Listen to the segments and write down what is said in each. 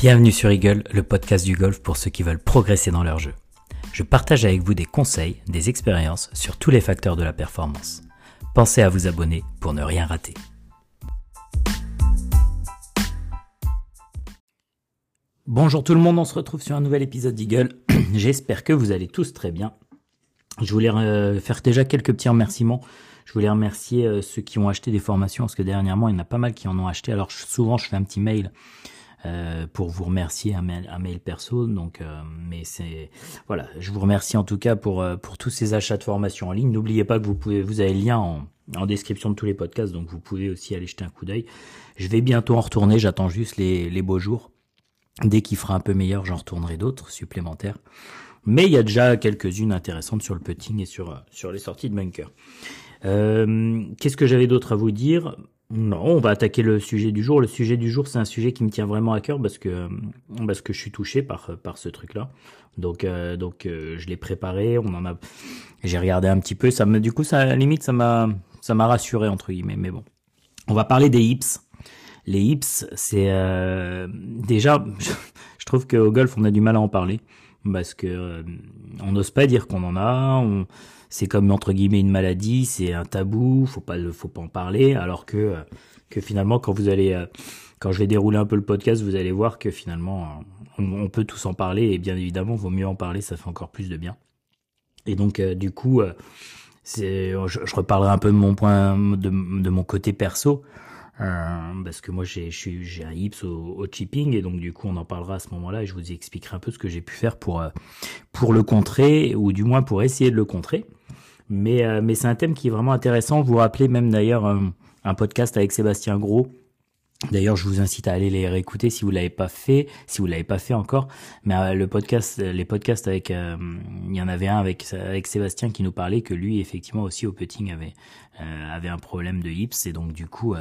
Bienvenue sur Eagle, le podcast du golf pour ceux qui veulent progresser dans leur jeu. Je partage avec vous des conseils, des expériences sur tous les facteurs de la performance. Pensez à vous abonner pour ne rien rater. Bonjour tout le monde, on se retrouve sur un nouvel épisode d'Eagle. J'espère que vous allez tous très bien. Je voulais euh, faire déjà quelques petits remerciements. Je voulais remercier euh, ceux qui ont acheté des formations parce que dernièrement il y en a pas mal qui en ont acheté. Alors souvent je fais un petit mail euh, pour vous remercier un mail, perso. Donc, mais c'est voilà, je vous remercie en tout cas pour pour tous ces achats de formations en ligne. N'oubliez pas que vous pouvez, vous avez le lien en, en description de tous les podcasts, donc vous pouvez aussi aller jeter un coup d'œil. Je vais bientôt en retourner. J'attends juste les les beaux jours. Dès qu'il fera un peu meilleur, j'en retournerai d'autres supplémentaires. Mais il y a déjà quelques-unes intéressantes sur le putting et sur, sur les sorties de bunker. Euh, Qu'est-ce que j'avais d'autre à vous dire? Non, on va attaquer le sujet du jour. Le sujet du jour, c'est un sujet qui me tient vraiment à cœur parce que parce que je suis touché par par ce truc-là. Donc euh, donc euh, je l'ai préparé. On en a, j'ai regardé un petit peu. Ça me, du coup, ça à la limite, ça m'a ça m'a rassuré entre guillemets. Mais bon, on va parler des hips. Les hips, c'est euh, déjà, je trouve qu'au golf, on a du mal à en parler parce que euh, on n'ose pas dire qu'on en a. On, c'est comme entre guillemets une maladie, c'est un tabou, faut pas faut pas en parler. Alors que euh, que finalement, quand vous allez, quand je vais dérouler un peu le podcast, vous allez voir que finalement, on, on peut tous en parler et bien évidemment, vaut mieux en parler, ça fait encore plus de bien. Et donc, du coup, c'est, je, je, reparlerai un peu de mon point, de, de mon côté perso. Euh, parce que moi j'ai j'ai un hips au, au, chipping et donc du coup on en parlera à ce moment-là et je vous expliquerai un peu ce que j'ai pu faire pour pour le contrer ou du moins pour essayer de le contrer. Mais euh, mais c'est un thème qui est vraiment intéressant. Vous vous rappelez même d'ailleurs un, un podcast avec Sébastien Gros D'ailleurs, je vous incite à aller les réécouter si vous l'avez pas fait, si vous l'avez pas fait encore. Mais euh, le podcast, les podcasts avec, euh, il y en avait un avec avec Sébastien qui nous parlait que lui, effectivement aussi au putting avait euh, avait un problème de hips et donc du coup,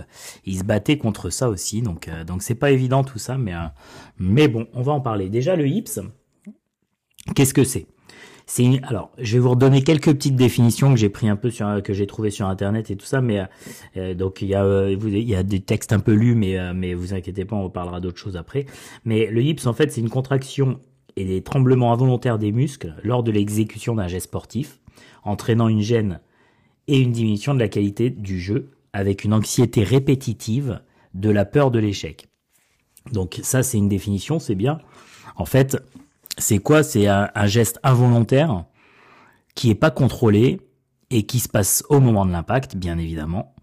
il se battait contre ça aussi. Donc donc c'est pas évident tout ça, mais mais bon, on va en parler. Déjà le hips, qu'est-ce que c'est? C'est alors, je vais vous redonner quelques petites définitions que j'ai pris un peu sur que j'ai trouvé sur internet et tout ça, mais euh, donc il y a euh, il y a des textes un peu lus, mais euh, mais vous inquiétez pas, on parlera d'autres choses après. Mais le hips en fait, c'est une contraction et des tremblements involontaires des muscles lors de l'exécution d'un geste sportif, entraînant une gêne et une diminution de la qualité du jeu, avec une anxiété répétitive, de la peur de l'échec. Donc ça, c'est une définition, c'est bien. En fait, c'est quoi? C'est un, geste involontaire qui est pas contrôlé et qui se passe au moment de l'impact, bien évidemment,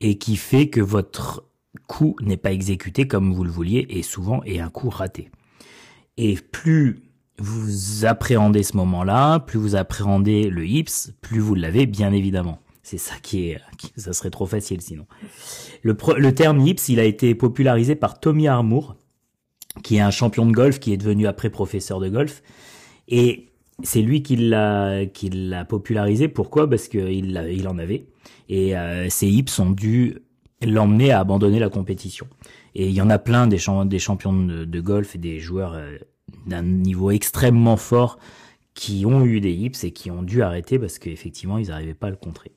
et qui fait que votre coup n'est pas exécuté comme vous le vouliez et souvent est un coup raté. Et plus vous appréhendez ce moment-là, plus vous appréhendez le hips, plus vous l'avez, bien évidemment. C'est ça qui est, ça serait trop facile sinon. Le, le terme hips, il a été popularisé par Tommy Armour, qui est un champion de golf, qui est devenu après professeur de golf. Et c'est lui qui l'a qui l'a popularisé. Pourquoi? Parce qu'il il en avait. Et euh, ses hips ont dû l'emmener à abandonner la compétition. Et il y en a plein des, des champions de, golf et des joueurs euh, d'un niveau extrêmement fort qui ont eu des hips et qui ont dû arrêter parce qu'effectivement ils n'arrivaient pas à le contrer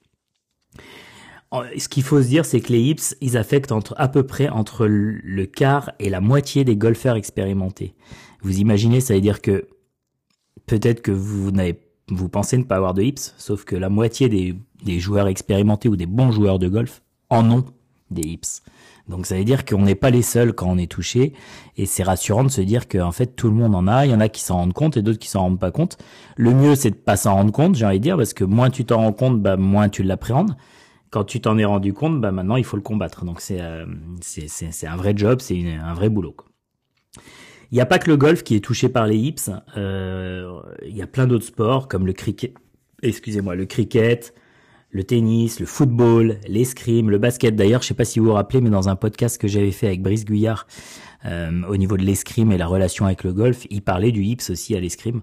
ce qu'il faut se dire, c'est que les hips, ils affectent entre, à peu près entre le quart et la moitié des golfeurs expérimentés. Vous imaginez, ça veut dire que peut-être que vous n'avez, vous pensez ne pas avoir de hips, sauf que la moitié des, des joueurs expérimentés ou des bons joueurs de golf en ont des hips. Donc ça veut dire qu'on n'est pas les seuls quand on est touché, et c'est rassurant de se dire qu'en fait tout le monde en a. Il y en a qui s'en rendent compte et d'autres qui s'en rendent pas compte. Le mieux c'est de pas s'en rendre compte, j'ai envie de dire, parce que moins tu t'en rends compte, bah moins tu l'appréhendes quand tu t'en es rendu compte, bah maintenant il faut le combattre. Donc c'est euh, c'est un vrai job, c'est un vrai boulot. Il n'y a pas que le golf qui est touché par les hips. Euh, il y a plein d'autres sports comme le cricket, excusez-moi, le cricket, le tennis, le football, l'escrime, le basket. D'ailleurs, je sais pas si vous vous rappelez, mais dans un podcast que j'avais fait avec Brice Guyard euh, au niveau de l'escrime et la relation avec le golf, il parlait du hips aussi à l'escrime,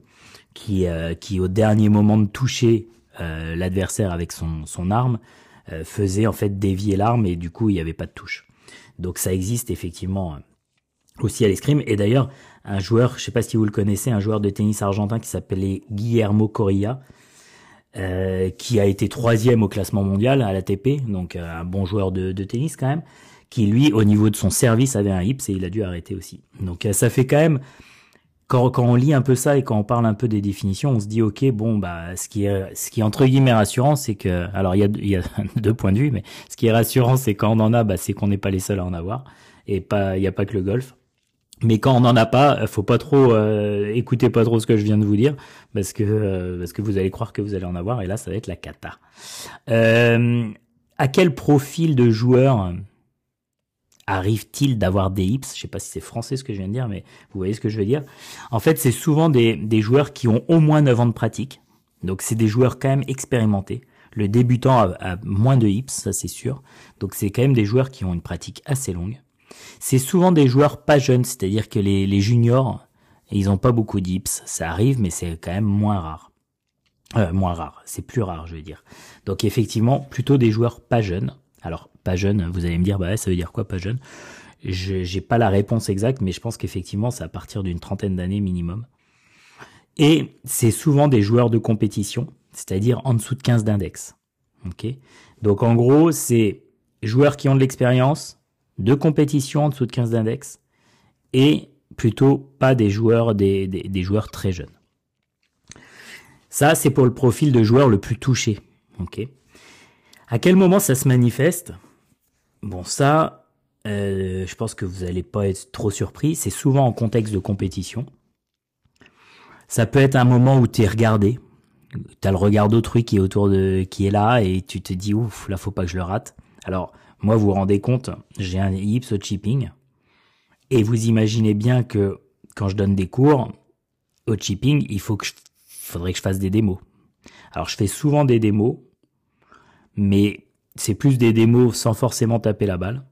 qui euh, qui au dernier moment de toucher euh, l'adversaire avec son son arme euh, faisait en fait dévier l'arme et du coup il n'y avait pas de touche. Donc ça existe effectivement euh, aussi à l'escrime. Et d'ailleurs, un joueur, je sais pas si vous le connaissez, un joueur de tennis argentin qui s'appelait Guillermo Correa, euh, qui a été troisième au classement mondial à l'ATP, donc un bon joueur de, de, tennis quand même, qui lui, au niveau de son service, avait un hips et il a dû arrêter aussi. Donc ça fait quand même quand, quand on lit un peu ça et quand on parle un peu des définitions, on se dit ok bon bah ce qui est ce qui entre guillemets rassurant, c'est que alors il y a, y a deux points de vue, mais ce qui est rassurant c'est quand on en a, bah, c'est qu'on n'est pas les seuls à en avoir et pas il y a pas que le golf. Mais quand on n'en a pas, faut pas trop euh, écouter pas trop ce que je viens de vous dire parce que euh, parce que vous allez croire que vous allez en avoir et là ça va être la cata. Euh, à quel profil de joueur arrive-t-il d'avoir des hips? Je sais pas si c'est français ce que je viens de dire, mais vous voyez ce que je veux dire. En fait, c'est souvent des, joueurs qui ont au moins 9 ans de pratique. Donc c'est des joueurs quand même expérimentés. Le débutant a, moins de hips, ça c'est sûr. Donc c'est quand même des joueurs qui ont une pratique assez longue. C'est souvent des joueurs pas jeunes, c'est-à-dire que les, juniors, ils ont pas beaucoup d'hips. Ça arrive, mais c'est quand même moins rare. Euh, moins rare, c'est plus rare, je veux dire. Donc effectivement, plutôt des joueurs pas jeunes. Alors pas jeune, vous allez me dire, bah ça veut dire quoi pas jeune? Je j'ai pas la réponse exacte, mais je pense qu'effectivement c'est à partir d'une trentaine d'années minimum. Et c'est souvent des joueurs de compétition, c'est-à-dire en dessous de 15 d'index. Ok? Donc en gros, c'est joueurs qui ont de l'expérience, de compétition en dessous de 15 d'index, et plutôt pas des joueurs, des, des joueurs très jeunes. Ça, c'est pour le profil de joueur le plus touché. Ok? À quel moment ça se manifeste? Bon, ça, euh, je pense que vous n'allez pas être trop surpris. C'est souvent en contexte de compétition. Ça peut être un moment où tu es regardé. Tu as le regard d'autrui qui est autour de, qui est là et tu te dis ouf, là faut pas que je le rate. Alors, moi, vous vous rendez compte, j'ai un hips au chipping. Et vous imaginez bien que quand je donne des cours au chipping, il faut que je, faudrait que je fasse des démos. Alors, je fais souvent des démos mais c'est plus des démos sans forcément taper la balle,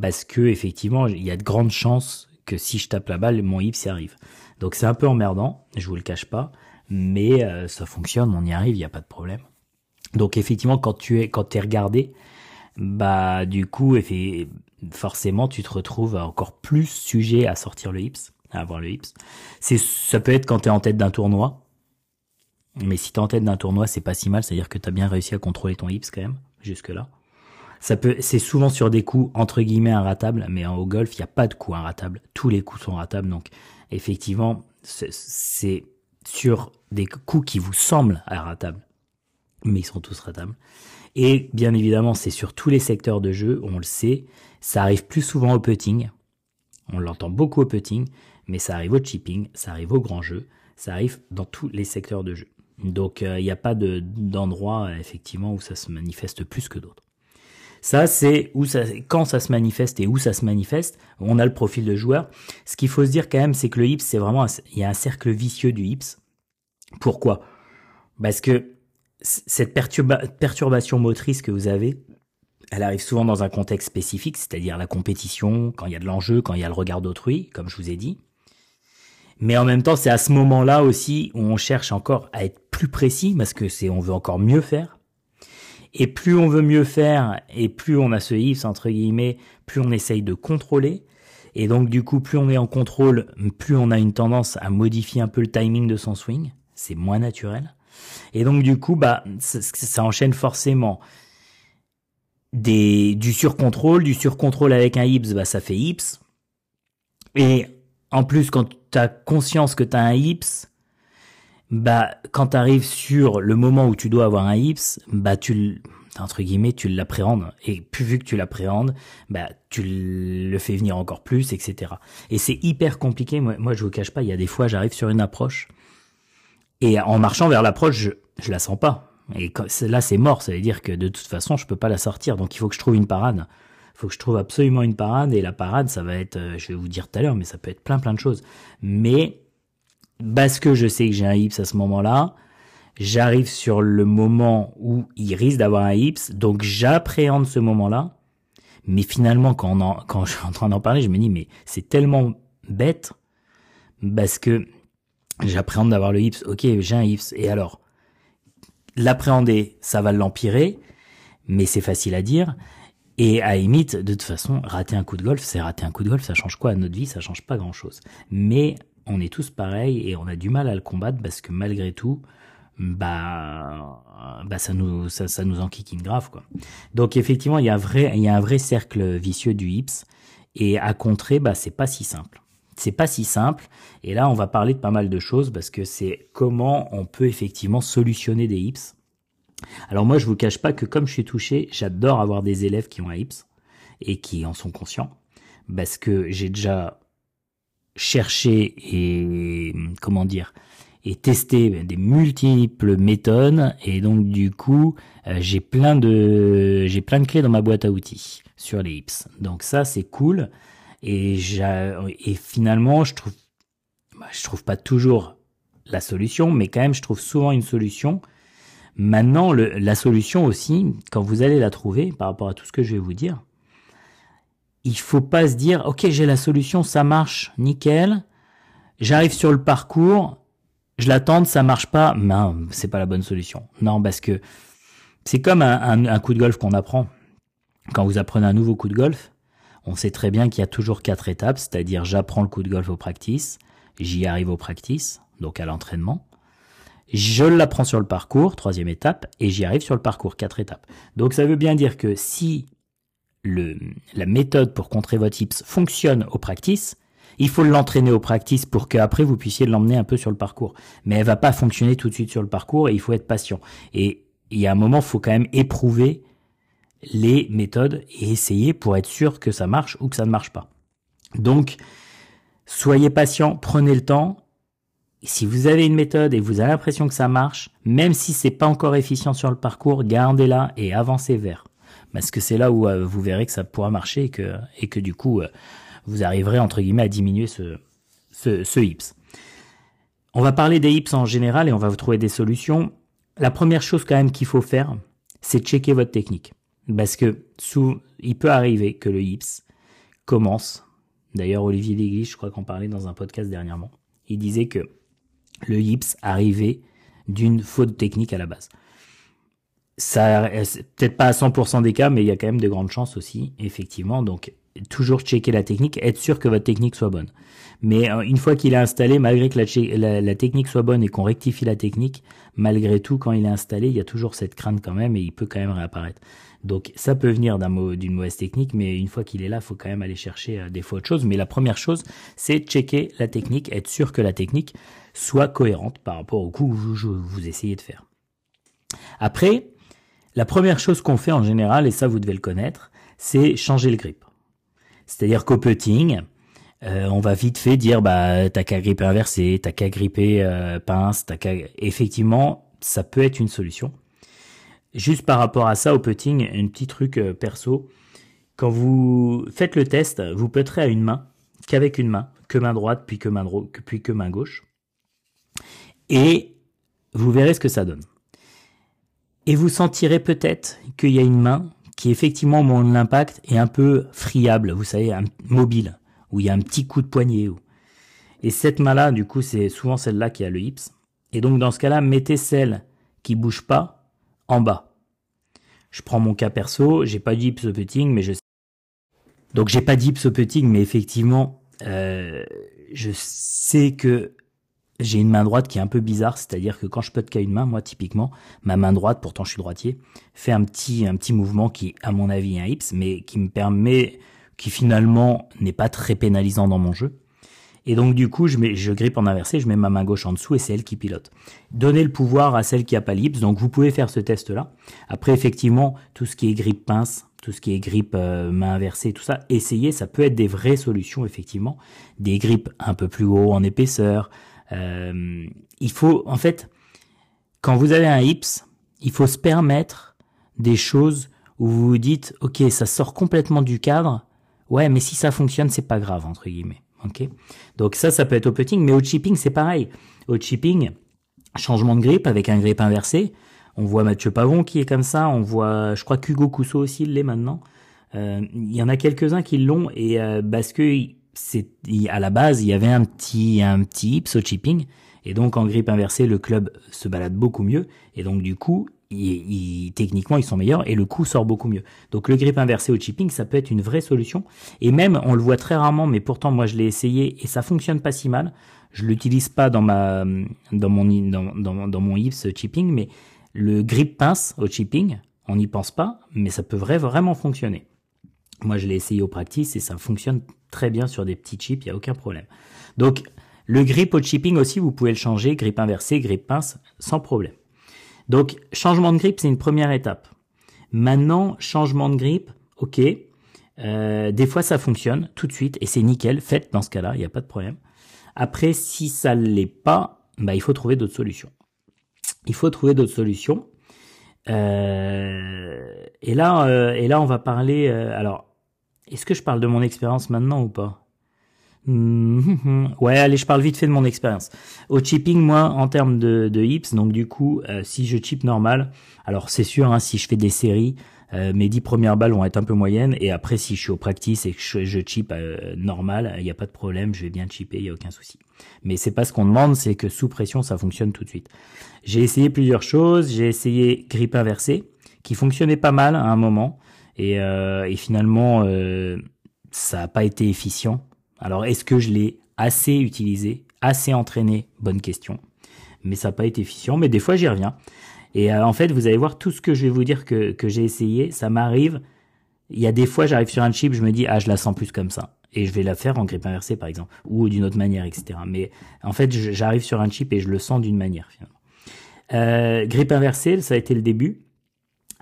parce que effectivement, il y a de grandes chances que si je tape la balle, mon hips y arrive. Donc c'est un peu emmerdant, je vous le cache pas, mais euh, ça fonctionne, on y arrive, il n'y a pas de problème. Donc effectivement, quand tu es quand es regardé, bah du coup, forcément, tu te retrouves encore plus sujet à sortir le hips, à avoir le hips. C'est ça peut être quand tu es en tête d'un tournoi, mais si t'es en tête d'un tournoi, c'est pas si mal, c'est-à-dire que t'as bien réussi à contrôler ton hips quand même, jusque-là. Ça peut, c'est souvent sur des coups entre guillemets inratables, mais au golf, il n'y a pas de coups inratables. Tous les coups sont ratables, donc effectivement, c'est sur des coups qui vous semblent inratables, mais ils sont tous ratables. Et bien évidemment, c'est sur tous les secteurs de jeu, on le sait, ça arrive plus souvent au putting, on l'entend beaucoup au putting, mais ça arrive au chipping, ça arrive au grand jeu, ça arrive dans tous les secteurs de jeu. Donc euh, il n'y a pas d'endroit effectivement où ça se manifeste plus que d'autres. Ça c'est où ça quand ça se manifeste et où ça se manifeste. On a le profil de joueur. Ce qu'il faut se dire quand même c'est que le hips c'est vraiment il y a un cercle vicieux du hips. Pourquoi? Parce que cette perturbation motrice que vous avez, elle arrive souvent dans un contexte spécifique, c'est-à-dire la compétition, quand il y a de l'enjeu, quand il y a le regard d'autrui, comme je vous ai dit. Mais en même temps, c'est à ce moment-là aussi où on cherche encore à être plus précis parce que c'est on veut encore mieux faire. Et plus on veut mieux faire et plus on a ce if entre guillemets, plus on essaye de contrôler. Et donc du coup, plus on est en contrôle, plus on a une tendance à modifier un peu le timing de son swing. C'est moins naturel. Et donc du coup, bah ça, enchaîne forcément des du surcontrôle, du surcontrôle avec un hips, bah ça fait hips. Et en plus, quand tu as conscience que tu as un hips, bah, quand tu arrives sur le moment où tu dois avoir un hips, bah, tu entre guillemets, tu l'appréhendes. Et plus vu que tu l'appréhendes, bah, tu le fais venir encore plus, etc. Et c'est hyper compliqué. Moi, moi, je vous cache pas, il y a des fois, j'arrive sur une approche. Et en marchant vers l'approche, je, je la sens pas. Et là, c'est mort. Ça veut dire que de toute façon, je peux pas la sortir. Donc, il faut que je trouve une parade faut que je trouve absolument une parade et la parade ça va être euh, je vais vous dire tout à l'heure mais ça peut être plein plein de choses mais parce que je sais que j'ai un hips à ce moment-là j'arrive sur le moment où il risque d'avoir un hips donc j'appréhende ce moment-là. Mais finalement quand on quand je suis en train d'en parler je me dis mais c'est tellement bête parce que j'appréhende d'avoir le hips. Ok j'ai un hips. Et alors l'appréhender ça va l'empirer mais c'est facile à dire. Et à limite, de toute façon, rater un coup de golf, c'est rater un coup de golf, ça change quoi? À notre vie Ça change pas grand-chose. Mais on est tous pareils et on a du mal à le combattre parce que malgré tout, bah, bah ça nous ça, ça nous enquiquine grave quoi. Donc effectivement, il y a un vrai cercle vicieux du hips et à contrer, bah c'est pas si simple. C'est pas si simple. Et là, on va parler de pas mal de choses parce que c'est comment on peut effectivement solutionner des hips. Alors moi, je vous cache pas que comme je suis touché, j'adore avoir des élèves qui ont un hips et qui en sont conscients parce que j'ai déjà cherché et comment dire et testé des multiples méthodes et donc du coup euh, j'ai plein de j'ai plein de clés dans ma boîte à outils sur les hips. Donc ça c'est cool et et finalement je trouve bah, je trouve pas toujours la solution mais quand même je trouve souvent une solution. Maintenant la solution aussi quand vous allez la trouver par rapport à tout ce que je vais vous dire, il faut pas se dire OK, j'ai la solution, ça marche, nickel. J'arrive sur le parcours, je l'attends, ça marche pas, non, c'est pas la bonne solution. Non, parce que c'est comme un, coup de golf qu'on apprend. Quand vous apprenez un nouveau coup de golf, on sait très bien qu'il y a toujours quatre étapes, c'est-à-dire j'apprends le coup de golf au practice, j'y arrive au practice, donc à l'entraînement. Je l'apprends sur le parcours, troisième étape, et j'y arrive sur le parcours, quatre étapes. Donc ça veut bien dire que si la méthode pour contrer votre tips fonctionne au practice, il faut l'entraîner au practice pour qu'après vous puissiez l'emmener un peu sur le parcours. Mais elle va pas fonctionner tout de suite sur le parcours et il faut être patient. Et il y a un moment, il faut quand même éprouver les méthodes et essayer pour être sûr que ça marche ou que ça ne marche pas. Donc, soyez patient, prenez le temps. Si vous avez une méthode et vous avez l'impression que ça marche, même si c'est pas encore efficient sur le parcours, gardez-la et avancez vers. Parce que c'est là où euh, vous verrez que ça pourra marcher et que, du coup, euh, vous arriverez entre guillemets à diminuer ce, ce, ce hips. On va parler des hips en général et on va vous trouver des solutions. La première chose quand même qu'il faut faire, c'est checker votre technique. Parce que sous, il peut arriver que le hips commence. D'ailleurs, Olivier Léglise, je crois qu'on parlait dans un podcast dernièrement. Il disait que le hips arrivait d'une faute technique à la base. Ça, peut-être pas à 100% des cas, mais il y a quand même de grandes chances aussi, effectivement. Donc, toujours checker la technique, être sûr que votre technique soit bonne. Mais euh, une fois qu'il est installé, malgré que la, technique soit bonne et qu'on rectifie la technique, malgré tout, quand il est installé, il y a toujours cette crainte quand même et il peut quand même réapparaître. Donc ça peut venir d'un d'une mauvaise technique, mais une fois qu'il est là, il faut quand même aller chercher euh, des fois autre chose. Mais la première chose, c'est checker la technique, être sûr que la technique soit cohérente par rapport au coup que vous, vous essayez de faire. Après, la première chose qu'on fait en général, et ça vous devez le connaître, c'est changer le grip. C'est-à-dire qu'au putting, euh, on va vite fait dire bah t'as qu'à gripper inversé, t'as qu'à gripper euh, pince, t'as qu'à effectivement ça peut être une solution. Juste par rapport à ça au putting, un petit truc euh, perso, quand vous faites le test, vous putterez à une main, qu'avec une main, que main droite puis que main droite puis que main gauche, et vous verrez ce que ça donne. Et vous sentirez peut-être qu'il y a une main qui effectivement au moment de l'impact est un peu friable, vous savez, mobile, où il y a un petit coup de poignet. Et cette main-là, du coup, c'est souvent celle-là qui a le hips. Et donc dans ce cas-là, mettez celle qui bouge pas en bas. Je prends mon cas perso, j'ai pas d'hips au putting, mais je donc j'ai pas d'hips au putting, mais effectivement, euh, je sais que j'ai une main droite qui est un peu bizarre, c'est-à-dire que quand je putt qu'à une main, moi typiquement, ma main droite, pourtant je suis droitier, fait un petit un petit mouvement qui, à mon avis, est un hips, mais qui me permet, qui finalement n'est pas très pénalisant dans mon jeu. Et donc du coup, je mets, je grippe en inversé, je mets ma main gauche en dessous et c'est elle qui pilote. Donnez le pouvoir à celle qui a pas l'hips, donc vous pouvez faire ce test-là. Après, effectivement, tout ce qui est grippe pince, tout ce qui est grippe euh, main inversée, tout ça, essayez, ça peut être des vraies solutions, effectivement. Des grippes un peu plus haut en épaisseur, euh, il faut, en fait, quand vous avez un hips, il faut se permettre des choses où vous vous dites, ok, ça sort complètement du cadre. Ouais, mais si ça fonctionne, c'est pas grave entre guillemets. Ok. Donc ça, ça peut être au putting, mais au chipping, c'est pareil. Au chipping, changement de grip avec un grip inversé. On voit Mathieu Pavon qui est comme ça. On voit, je crois qu'Hugo Cousseau aussi l'est maintenant. Euh, il y en a quelques-uns qui l'ont et euh, parce que c'est à la base il y avait un petit un petit hips au chipping et donc en grip inversé le club se balade beaucoup mieux et donc du coup techniquement ils sont meilleurs et le coup sort beaucoup mieux. Donc le grip inversé au chipping, ça peut être une vraie solution. Et même, on le voit très rarement, mais pourtant moi je l'ai essayé et ça fonctionne pas si mal. Je l'utilise pas dans ma dans mon dans, dans mon hips chipping, mais le grip pince au chipping, on n'y pense pas, mais ça peut vraiment fonctionner. Moi je l'ai essayé au practice et ça fonctionne très bien sur des petits chips, il y a aucun problème. Donc le grip au chipping aussi, vous pouvez le changer, grip inversé, grip pince, sans problème. Donc, changement de grip, c'est une première étape. Maintenant, changement de grip, ok. Euh, des fois, ça fonctionne tout de suite et c'est nickel. Faites dans ce cas-là, il n'y a pas de problème. Après, si ça ne l'est pas, bah, il faut trouver d'autres solutions. Il faut trouver d'autres solutions. Euh, et là, euh, et là, on va parler. alors, est-ce que je parle de mon expérience maintenant ou pas? Mhm. Ouais, allez, je parle vite fait de mon expérience. Au chipping, moi, en termes de, de hips, donc du coup, euh, si je chip normal, alors c'est sûr, hein, si je fais des séries, euh, mes dix premières balles vont être un peu moyennes, et après, si je suis au practice et que je, je chip euh, normal, il n'y a pas de problème, je vais bien chipper, il n'y a aucun souci. Mais c'est pas ce qu'on demande, c'est que sous pression, ça fonctionne tout de suite. J'ai essayé plusieurs choses, j'ai essayé grip inversé, qui fonctionnait pas mal à un moment, et, et finalement, ça n'a pas été efficient alors, est-ce que je l'ai assez utilisé, assez entraîné? Bonne question. Mais ça n'a pas été efficient, mais des fois j'y reviens. Et euh, en fait, vous allez voir tout ce que je vais vous dire que, que j'ai essayé, ça m'arrive. Il y a des fois, j'arrive sur un chip, je me dis, ah, je la sens plus comme ça. Et je vais la faire en grip inversé, par exemple, ou d'une autre manière, etc. Mais en fait, j'arrive sur un chip et je le sens d'une manière, finalement. Euh, grip inversé, ça a été le début.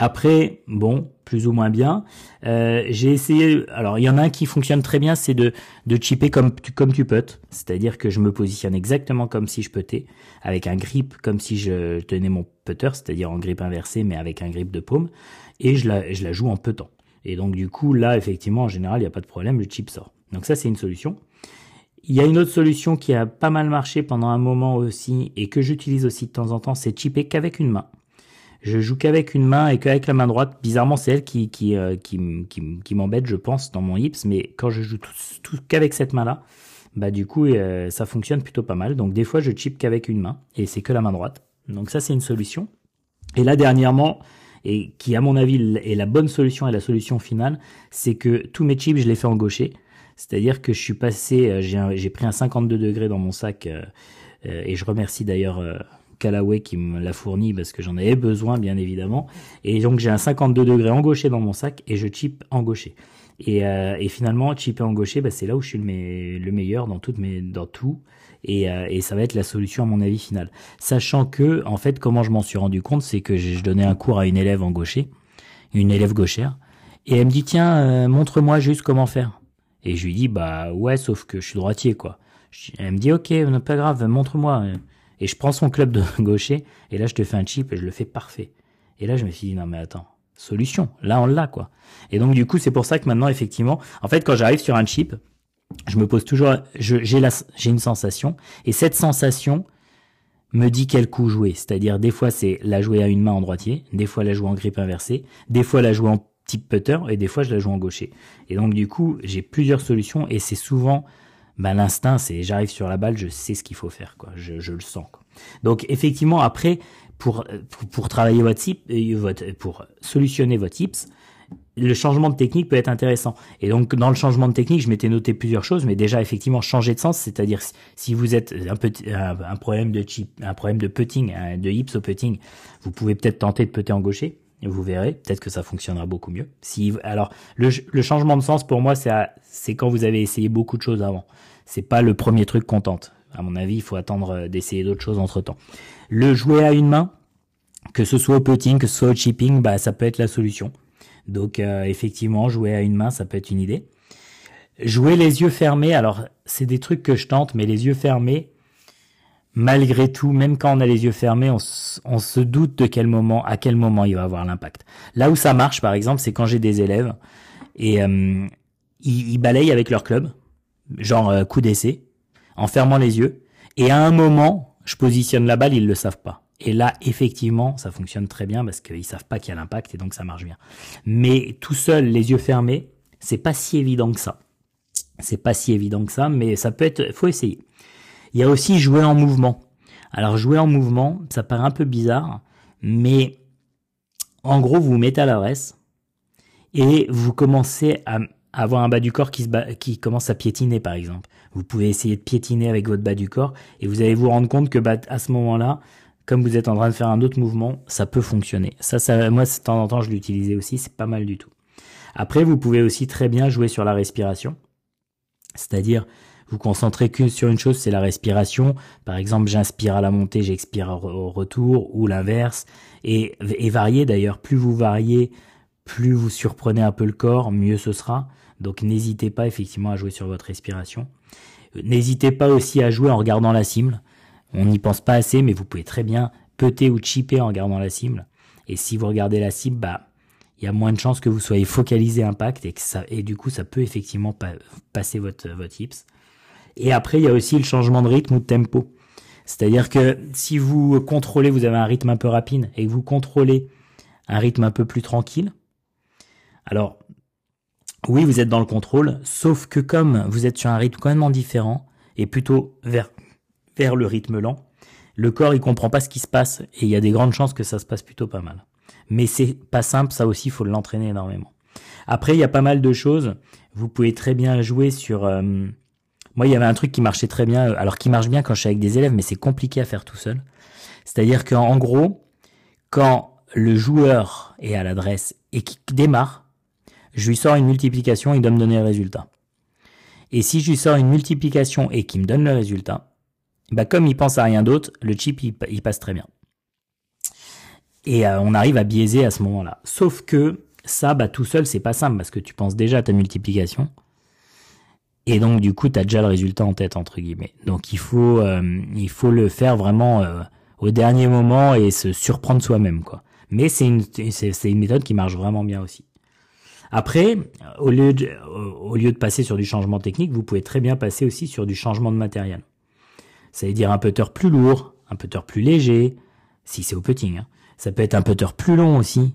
Après, bon, plus ou moins bien. Euh, j'ai essayé. Alors, il y en a un qui fonctionne très bien, c'est de de chipper comme tu comme. C'est-à-dire que je me positionne exactement comme si je putais, avec un grip comme si je tenais mon putter, c'est-à-dire en grip inversé, mais avec un grip de paume, et je la je la joue en petant. Et donc du coup, là, effectivement, en général, il n'y a pas de problème, le chip sort. Donc ça, c'est une solution. Il y a une autre solution qui a pas mal marché pendant un moment aussi et que j'utilise aussi de temps en temps, c'est chipper qu'avec une main je joue qu'avec une main et qu'avec la main droite. Bizarrement, c'est elle qui qui euh, qui, qui, m'embête, je pense, dans mon hips. Mais quand je joue tout, qu'avec cette main-là, bah du coup, euh, ça fonctionne plutôt pas mal. Donc des fois, je chip qu'avec une main et c'est que la main droite. Donc ça, c'est une solution. Et là, dernièrement, et qui à mon avis est la bonne solution et la solution finale, c'est que tous mes chips, je les fais en gaucher. C'est-à-dire que je suis passé, euh, j'ai pris un 52 degrés dans mon sac, et je remercie d'ailleurs Callaway qui me l'a fourni parce que j'en avais besoin, bien évidemment. Et donc j'ai un 52 degrés en gaucher dans mon sac et je chip en gaucher. Et, euh, et finalement, chipper en gaucher, bah, c'est là où je suis le, le meilleur dans, tout. Et, euh, et, ça va être la solution à mon avis final. Sachant que, en fait, comment je m'en suis rendu compte, c'est que je donnais un cours à une élève en gaucher, une élève gauchère, et elle me dit tiens, euh, montre-moi juste comment faire. Et je lui dis bah ouais, sauf que je suis droitier quoi. Elle me dit ok, pas grave, montre-moi et je prends son club de gaucher, et là je te fais un chip et je le fais parfait. Et là je me suis dit, non mais attends, solution, là on l'a quoi. Et donc du coup c'est pour ça que maintenant effectivement, en fait quand j'arrive sur un chip, je me pose toujours, j'ai j'ai une sensation, et cette sensation me dit quel coup jouer. C'est-à-dire des fois c'est la jouer à une main en droitier, des fois la jouer en grip inversé, des fois la jouer en type putter, et des fois je la joue en gaucher. Et donc du coup j'ai plusieurs solutions, et c'est souvent bah, l'instinct, c'est j'arrive sur la balle, je sais ce qu'il faut faire, quoi. Je, le sens. Donc effectivement, après, pour, pour, travailler votre type, euh, pour solutionner votre tips, le changement de technique peut être intéressant. Et donc dans le changement de technique, je m'étais noté plusieurs choses, mais déjà effectivement changer de sens, c'est-à-dire si vous êtes un, petit, un, problème de chip, un problème de putting, de hips au putting, vous pouvez peut-être tenter de putter en gaucher. Vous verrez, peut-être que ça fonctionnera beaucoup mieux. Si alors le, changement de sens pour moi, c'est c'est quand vous avez essayé beaucoup de choses avant c'est pas le premier truc qu'on tente. À mon avis, il faut attendre euh, d'essayer d'autres choses entre temps. Le jouer à une main, que ce soit au putting, que ce soit au chipping, bah ça peut être la solution. Donc euh, effectivement, jouer à une main, ça peut être une idée. Jouer les yeux fermés, alors c'est des trucs que je tente, mais les yeux fermés, malgré tout, même quand on a les yeux fermés, on, se doute de quel moment, à quel moment il va avoir l'impact. Là où ça marche, par exemple, c'est quand j'ai des élèves et euh, ils, ils balayent avec leur club genre euh, coup d'essai, en fermant les yeux. Et à un moment, je positionne la balle, ils le savent pas. Et là, effectivement, ça fonctionne très bien parce qu'ils savent pas qu'il y a l'impact et donc ça marche bien. Mais tout seul, les yeux fermés, c'est pas si évident que ça. C'est pas si évident que ça, mais ça peut être, faut essayer. Il y a aussi jouer en mouvement. Alors jouer en mouvement, ça paraît un peu bizarre, mais En gros, vous vous mettez à l'adresse et vous commencez à avoir un bas du corps qui, commence à piétiner, par exemple. Vous pouvez essayer de piétiner avec votre bas du corps et vous allez vous rendre compte que bah, à ce moment-là, comme vous êtes en train de faire un autre mouvement, ça peut fonctionner. Ça moi, de temps en temps, je l'utilisais aussi, c'est pas mal du tout. Après, vous pouvez aussi très bien jouer sur la respiration. C'est-à-dire, vous concentrez que sur une chose, c'est la respiration. Par exemple, j'inspire à la montée, j'expire au retour, ou l'inverse. Et, et varier d'ailleurs, plus vous variez, plus vous surprenez un peu le corps, mieux ce sera. Donc n'hésitez pas effectivement à jouer sur votre respiration. N'hésitez pas aussi à jouer en regardant la cible. On n'y pense pas assez, mais vous pouvez très bien peter ou chipper en regardant la cible. Et si vous regardez la cible, bah, il y a moins de chances que vous soyez focalisé impact et que ça, et du coup, ça peut effectivement passer votre, votre hips. Et après, il y a aussi le changement de rythme ou de tempo. C'est-à-dire que si vous contrôlez, vous avez un rythme un peu rapide et que vous contrôlez un rythme un peu plus tranquille, alors oui, vous êtes dans le contrôle, sauf que comme vous êtes sur un rythme complètement différent et plutôt vers, vers le rythme lent, le corps il comprend pas ce qui se passe et il y a des grandes chances que ça se passe plutôt pas mal. Mais c'est pas simple, ça aussi il faut l'entraîner énormément. Après, il y a pas mal de choses. Vous pouvez très bien jouer sur. Euh, moi, il y avait un truc qui marchait très bien, alors qui marche bien quand je suis avec des élèves, mais c'est compliqué à faire tout seul. C'est-à-dire qu'en gros, quand le joueur est à l'adresse et qui démarre, je lui sors une multiplication, il doit me donner le résultat. Et si je lui sors une multiplication et qu'il me donne le résultat, bah comme il pense à rien d'autre, le chip il, passe très bien. Et euh, on arrive à biaiser à ce moment-là. Sauf que ça, bah tout seul, c'est pas simple parce que tu penses déjà à ta multiplication. Et donc du coup, tu as déjà le résultat en tête entre guillemets. Donc il faut, euh, le faire vraiment euh, au dernier moment et se surprendre soi-même quoi. Mais c'est une, méthode qui marche vraiment bien aussi. Après, au lieu, de, au lieu de passer sur du changement technique, vous pouvez très bien passer aussi sur du changement de matériel. Ça veut dire un putter plus lourd, un putter plus léger, si c'est au putting. Hein. Ça peut être un putter plus long aussi.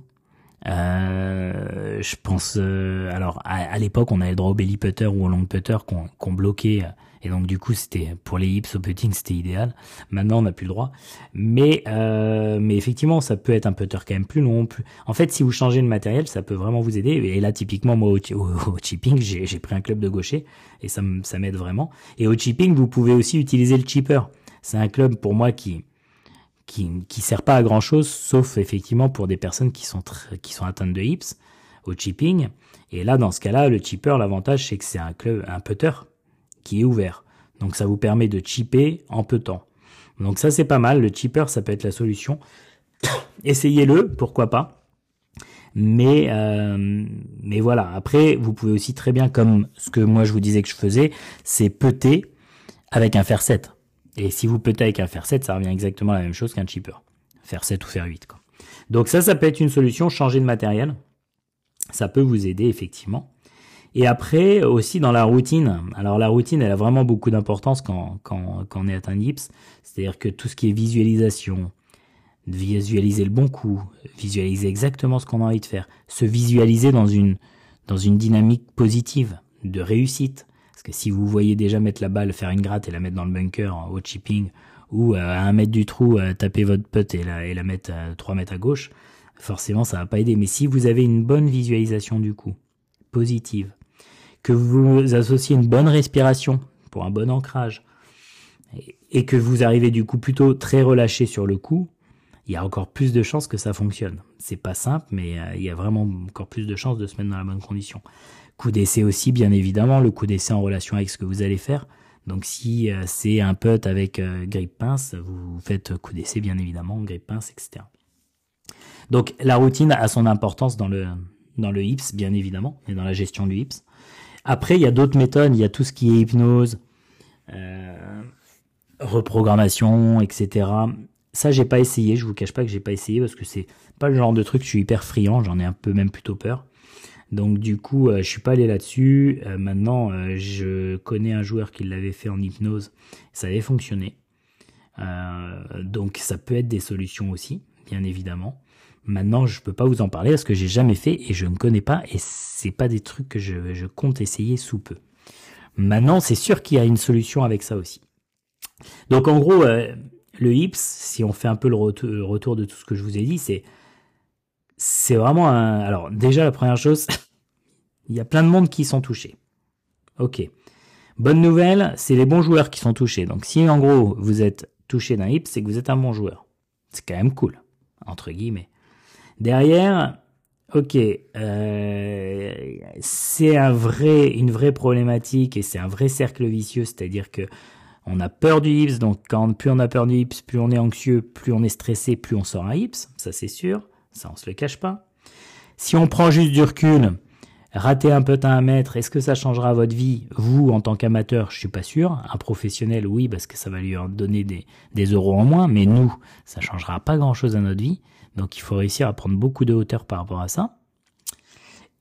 Euh, je pense, euh, alors à, l'époque, on avait le droit au belly putter ou au long putter qu'on bloquait euh, et donc du coup, c'était pour les hips au putting, c'était idéal. Maintenant, on n'a plus le droit. Mais euh, mais effectivement, ça peut être un putter quand même plus long. Plus... En fait, si vous changez le matériel, ça peut vraiment vous aider. Et là, typiquement, moi au, au, chipping, j'ai pris un club de gaucher et ça ça m'aide vraiment. Et au chipping, vous pouvez aussi utiliser le chipper. C'est un club pour moi qui qui qui sert pas à grand chose, sauf effectivement pour des personnes qui sont qui sont atteintes de hips au chipping. Et là, dans ce cas-là, le chipper, l'avantage, c'est que c'est un club, un putter qui est ouvert. Donc ça vous permet de chipper en peu de temps. Donc ça c'est pas mal, le chipper ça peut être la solution. Essayez-le, pourquoi pas. Mais euh, mais voilà, après vous pouvez aussi très bien comme ce que moi je vous disais que je faisais, c'est peter avec un fer 7. Et si vous petez avec un fer 7, ça revient exactement la même chose qu'un chipper. Fer 7 ou fer 8 quoi. Donc ça ça peut être une solution, changer de matériel. Ça peut vous aider effectivement. Et après, aussi dans la routine. Alors la routine, elle a vraiment beaucoup d'importance quand on est atteint d'IPS. C'est-à-dire que tout ce qui est visualisation, visualiser le bon coup, visualiser exactement ce qu'on a envie de faire, se visualiser dans une, dans une dynamique positive, de réussite. Que si vous voyez déjà mettre la balle, faire une gratte et la mettre dans le bunker au chipping, ou euh, à un mètre du trou, euh, taper votre putt et la, et la mettre à 3 mètres à gauche, forcément ça va pas aider. Mais si vous avez une bonne visualisation du coup, positive, que vous associez une bonne respiration pour un bon ancrage et que vous arrivez du coup plutôt très relâché sur le coup, il y a encore plus de chances que ça fonctionne. C'est pas simple, mais euh, il y a vraiment encore plus de chances de se mettre dans la bonne condition. Coup d'essai aussi, bien évidemment, le coup d'essai en relation avec ce que vous allez faire. Donc si euh, c'est un putt avec euh, grip pince, vous faites coup d'essai bien évidemment, grip pince, etc. Donc la routine a son importance dans le dans le hips, bien évidemment, et dans la gestion du hips. Après, il y a d'autres méthodes. Il y a tout ce qui est hypnose, reprogrammation, etc. Ça, j'ai pas essayé. Je vous cache pas que j'ai pas essayé parce que c'est pas le genre de truc. Je suis hyper friand. J'en ai un peu même plutôt peur. Donc du coup, euh, je suis pas allé là-dessus. Euh, maintenant, je connais un joueur qui l'avait fait en hypnose. Ça avait fonctionné. donc ça peut être des solutions aussi, bien évidemment. Maintenant, je peux pas vous en parler parce que j'ai jamais fait et je ne connais pas et c'est pas des trucs que je, compte essayer sous peu. Maintenant, c'est sûr qu'il y a une solution avec ça aussi. Donc en gros, euh, le hips, si on fait un peu le retour de tout ce que je vous ai dit, c'est c'est vraiment un... Alors déjà, la première chose, il y a plein de monde qui sont touchés. Ok. Bonne nouvelle, c'est les bons joueurs qui sont touchés. Donc si en gros vous êtes touché d'un hip, c'est que vous êtes un bon joueur. C'est quand même cool, entre guillemets. Derrière, ok, euh, c'est un vrai, une vraie problématique et c'est un vrai cercle vicieux, c'est-à-dire que on a peur du hips, donc quand plus on a peur du hips, plus on est anxieux, plus on est stressé, plus on sort un hips, ça c'est sûr, ça on se le cache pas. Si on prend juste du recul, rater un peu à un est-ce que ça changera votre vie Vous, en tant qu'amateur, je suis pas sûr. Un professionnel, oui, parce que ça va lui donner des, des euros en moins, mais nous, ça changera pas grand-chose à notre vie. Donc il faut réussir à prendre beaucoup de hauteur par rapport à ça.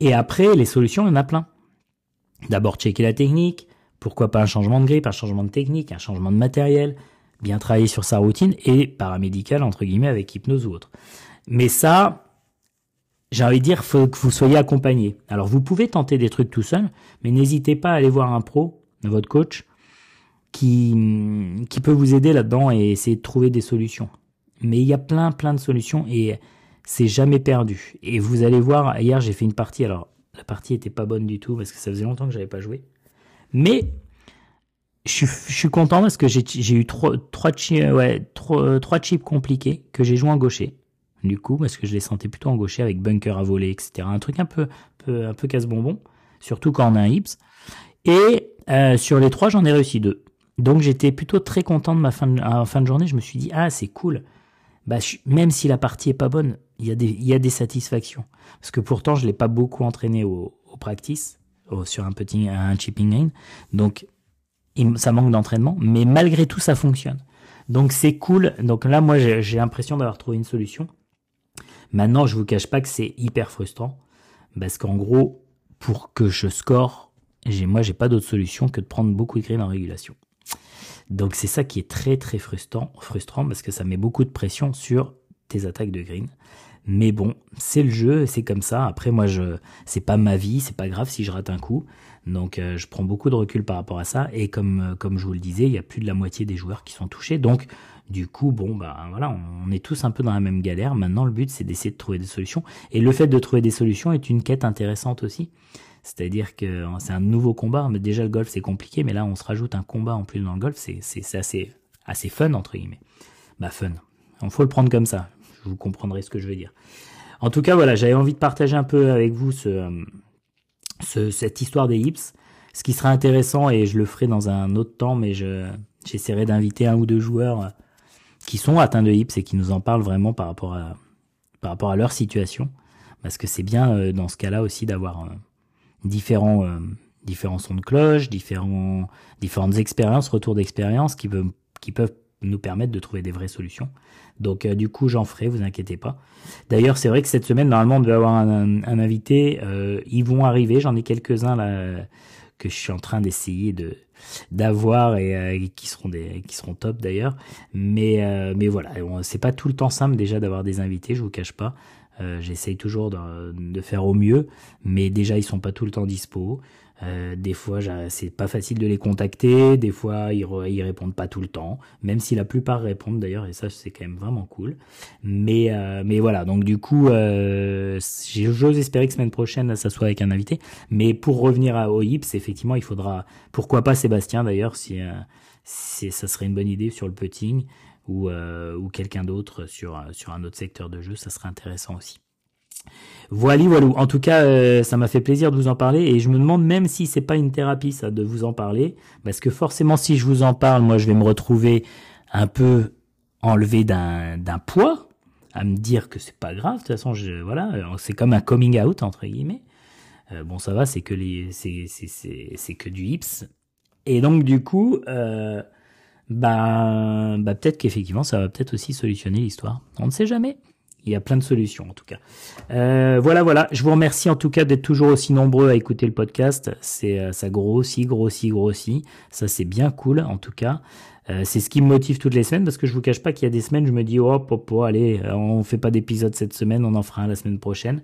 Et après, les solutions, il y en a plein. D'abord, checker la technique. Pourquoi pas un changement de grip, un changement de technique, un changement de matériel. Bien travailler sur sa routine et paramédical, entre guillemets, avec hypnose ou autre. Mais ça, j'ai envie de dire, faut que vous soyez accompagné. Alors, vous pouvez tenter des trucs tout seul, mais n'hésitez pas à aller voir un pro, votre coach, qui, qui peut vous aider là-dedans et essayer de trouver des solutions. Mais il y a plein, plein de solutions et c'est jamais perdu. Et vous allez voir, hier j'ai fait une partie, alors la partie était pas bonne du tout parce que ça faisait longtemps que j'avais pas joué. Mais je suis, content parce que j'ai eu trois, trois, ouais, trois, chips compliqués que j'ai joué en gaucher. Du coup, parce que je les sentais plutôt en gaucher avec bunker à voler, etc. Un truc un peu, un peu casse-bonbon, surtout quand on a un hips. Et euh, sur les trois, j'en ai réussi deux. Donc j'étais plutôt très content de ma fin de, journée. Je me suis dit, ah, c'est cool bah, même si la partie est pas bonne, il y a des, satisfactions. Parce que pourtant, je l'ai pas beaucoup entraîné au, au practice, sur un petit, un chipping lane. Donc, ça manque d'entraînement, mais malgré tout, ça fonctionne. Donc, c'est cool. Donc là, moi, j'ai l'impression d'avoir trouvé une solution. Maintenant, je vous cache pas que c'est hyper frustrant. Parce qu'en gros, pour que je score, j'ai, moi, j'ai pas d'autre solution que de prendre beaucoup de green en régulation. Donc c'est ça qui est très très frustrant, frustrant parce que ça met beaucoup de pression sur tes attaques de green. Mais bon, c'est le jeu, c'est comme ça. Après moi je c'est pas ma vie, c'est pas grave si je rate un coup. Donc euh, je prends beaucoup de recul par rapport à ça et comme euh, comme je vous le disais, il y a plus de la moitié des joueurs qui sont touchés. Donc du coup, bon bah voilà, on est tous un peu dans la même galère. Maintenant le but c'est d'essayer de trouver des solutions et le fait de trouver des solutions est une quête intéressante aussi. C'est-à-dire que c'est un nouveau combat. Mais déjà, le golf, c'est compliqué, mais là, on se rajoute un combat en plus dans le golf. C'est, c'est, assez, assez fun, entre guillemets. Bah, fun. Il faut le prendre comme ça. Vous comprendrez ce que je veux dire. En tout cas, voilà, j'avais envie de partager un peu avec vous ce, ce, cette histoire des hips. Ce qui sera intéressant, et je le ferai dans un autre temps, mais je, j'essaierai d'inviter un ou deux joueurs qui sont atteints de hips et qui nous en parlent vraiment par rapport à, par rapport à leur situation. Parce que c'est bien euh, dans ce cas-là aussi d'avoir euh, différents, euh, différents sons de cloche, différentes expériences, retours d'expérience qui qui peuvent nous permettre de trouver des vraies solutions. Donc euh, du coup, j'en ferai, vous inquiétez pas. D'ailleurs, c'est vrai que cette semaine, normalement, on devait avoir un, invité. Euh, ils vont arriver, j'en ai quelques-uns là que je suis en train d'essayer de d'avoir et qui seront des qui seront top d'ailleurs. Mais mais voilà, c'est pas tout le temps simple déjà d'avoir des invités, je vous cache pas. Euh, j'essaye toujours de, faire au mieux, mais déjà ils sont pas tout le temps dispo. Euh, des fois, c'est pas facile de les contacter. Des fois, ils, ils répondent pas tout le temps, même si la plupart répondent d'ailleurs, et ça c'est quand même vraiment cool. Mais euh, mais voilà, donc du coup, j'ose espérer que semaine prochaine ça soit avec un invité. Mais pour revenir à OIPS, effectivement, il faudra, pourquoi pas Sébastien d'ailleurs, si, si ça serait une bonne idée sur le putting ou, euh, ou quelqu'un d'autre sur, sur un autre secteur de jeu, ça serait intéressant aussi. Voilà, voilà. En tout cas, euh, ça m'a fait plaisir de vous en parler et je me demande même si c'est pas une thérapie ça de vous en parler, parce que forcément, si je vous en parle, moi, je vais me retrouver un peu enlevé d'un d'un poids, à me dire que c'est pas grave. De toute façon, je, voilà, c'est comme un coming out entre guillemets. Euh, bon, ça va, c'est que les, c'est c'est c'est que du hips. Et donc du coup, euh, bah, bah peut-être qu'effectivement ça va peut-être aussi solutionner l'histoire. On ne sait jamais. Il y a plein de solutions en tout cas. Euh, voilà, voilà. Je vous remercie en tout cas d'être toujours aussi nombreux à écouter le podcast. C'est euh, ça grossit, grossit, grossit. Ça c'est bien cool en tout cas. Euh, c'est ce qui me motive toutes les semaines parce que je vous cache pas qu'il y a des semaines je me dis oh popo allez on fait pas d'épisode cette semaine on en fera un la semaine prochaine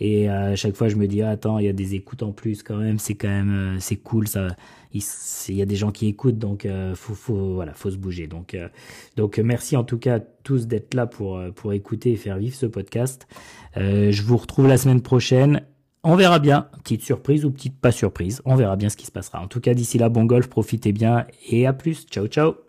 Et à chaque fois, je me dis, ah, attends, il y a des écoutes en plus quand même. C'est quand même, euh, c'est cool. Ça, il, y a des gens qui écoutent, donc euh, faut, faut, voilà, faut se bouger. Donc, euh, donc merci en tout cas à tous d'être là pour pour écouter et faire vivre ce podcast. je vous retrouve la semaine prochaine. On verra bien, petite surprise ou petite pas surprise. On verra bien ce qui se passera. En tout cas, d'ici là, bon golf, profitez bien et à plus. Ciao, ciao.